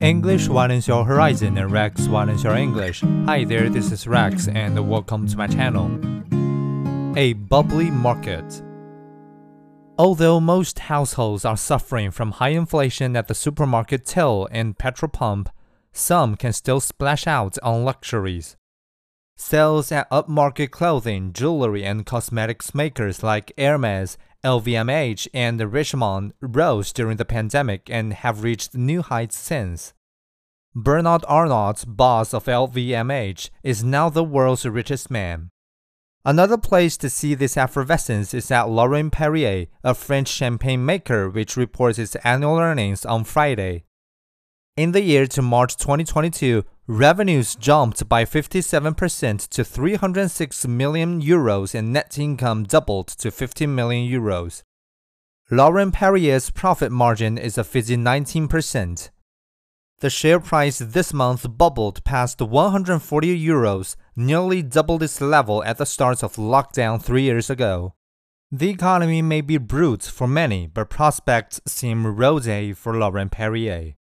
English widens your horizon and Rex widens your English. Hi there, this is Rex and welcome to my channel. A bubbly market. Although most households are suffering from high inflation at the supermarket till and petrol pump, some can still splash out on luxuries. Sales at upmarket clothing, jewelry, and cosmetics makers like Hermes, LVMH, and Richemont rose during the pandemic and have reached new heights since. Bernard Arnault, boss of LVMH, is now the world's richest man. Another place to see this effervescence is at Laurent Perrier, a French champagne maker which reports its annual earnings on Friday. In the year to March 2022, revenues jumped by 57% to 306 million euros and net income doubled to 15 million euros. Laurent Perrier's profit margin is a fizzy 19%. The share price this month bubbled past 140 euros, nearly doubled its level at the start of lockdown three years ago. The economy may be brut for many, but prospects seem rosy for Laurent Perrier.